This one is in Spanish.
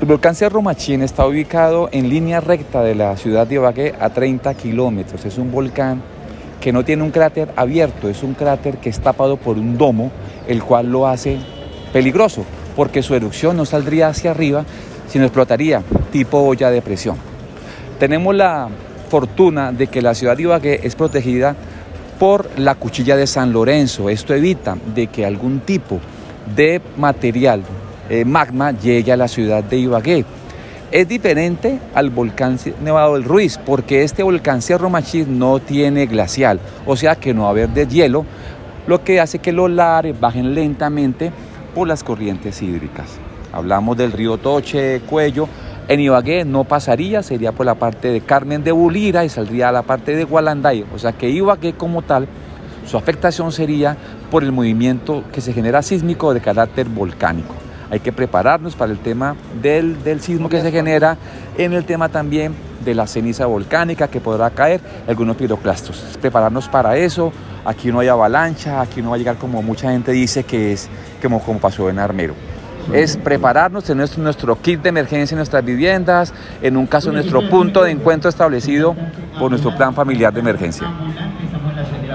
El volcán Cerro Machín está ubicado en línea recta de la ciudad de Ibagué a 30 kilómetros. Es un volcán que no tiene un cráter abierto, es un cráter que es tapado por un domo, el cual lo hace peligroso, porque su erupción no saldría hacia arriba, sino explotaría tipo olla de presión. Tenemos la fortuna de que la ciudad de Ibagué es protegida por la cuchilla de San Lorenzo. Esto evita de que algún tipo de material eh, magma llegue a la ciudad de Ibagué. Es diferente al volcán Nevado del Ruiz, porque este volcán Cerro Machín no tiene glacial, o sea que no va a haber deshielo, lo que hace que los lares bajen lentamente por las corrientes hídricas. Hablamos del río Toche, Cuello, en Ibagué no pasaría, sería por la parte de Carmen de Bulira y saldría a la parte de Gualanday, o sea que Ibagué como tal, su afectación sería por el movimiento que se genera sísmico de carácter volcánico hay que prepararnos para el tema del, del sismo que se genera, en el tema también de la ceniza volcánica que podrá caer, algunos piroclastos. Prepararnos para eso, aquí no hay avalancha, aquí no va a llegar como mucha gente dice que es como, como pasó en Armero. Es prepararnos, tener nuestro kit de emergencia en nuestras viviendas, en un caso nuestro punto de encuentro establecido por nuestro plan familiar de emergencia.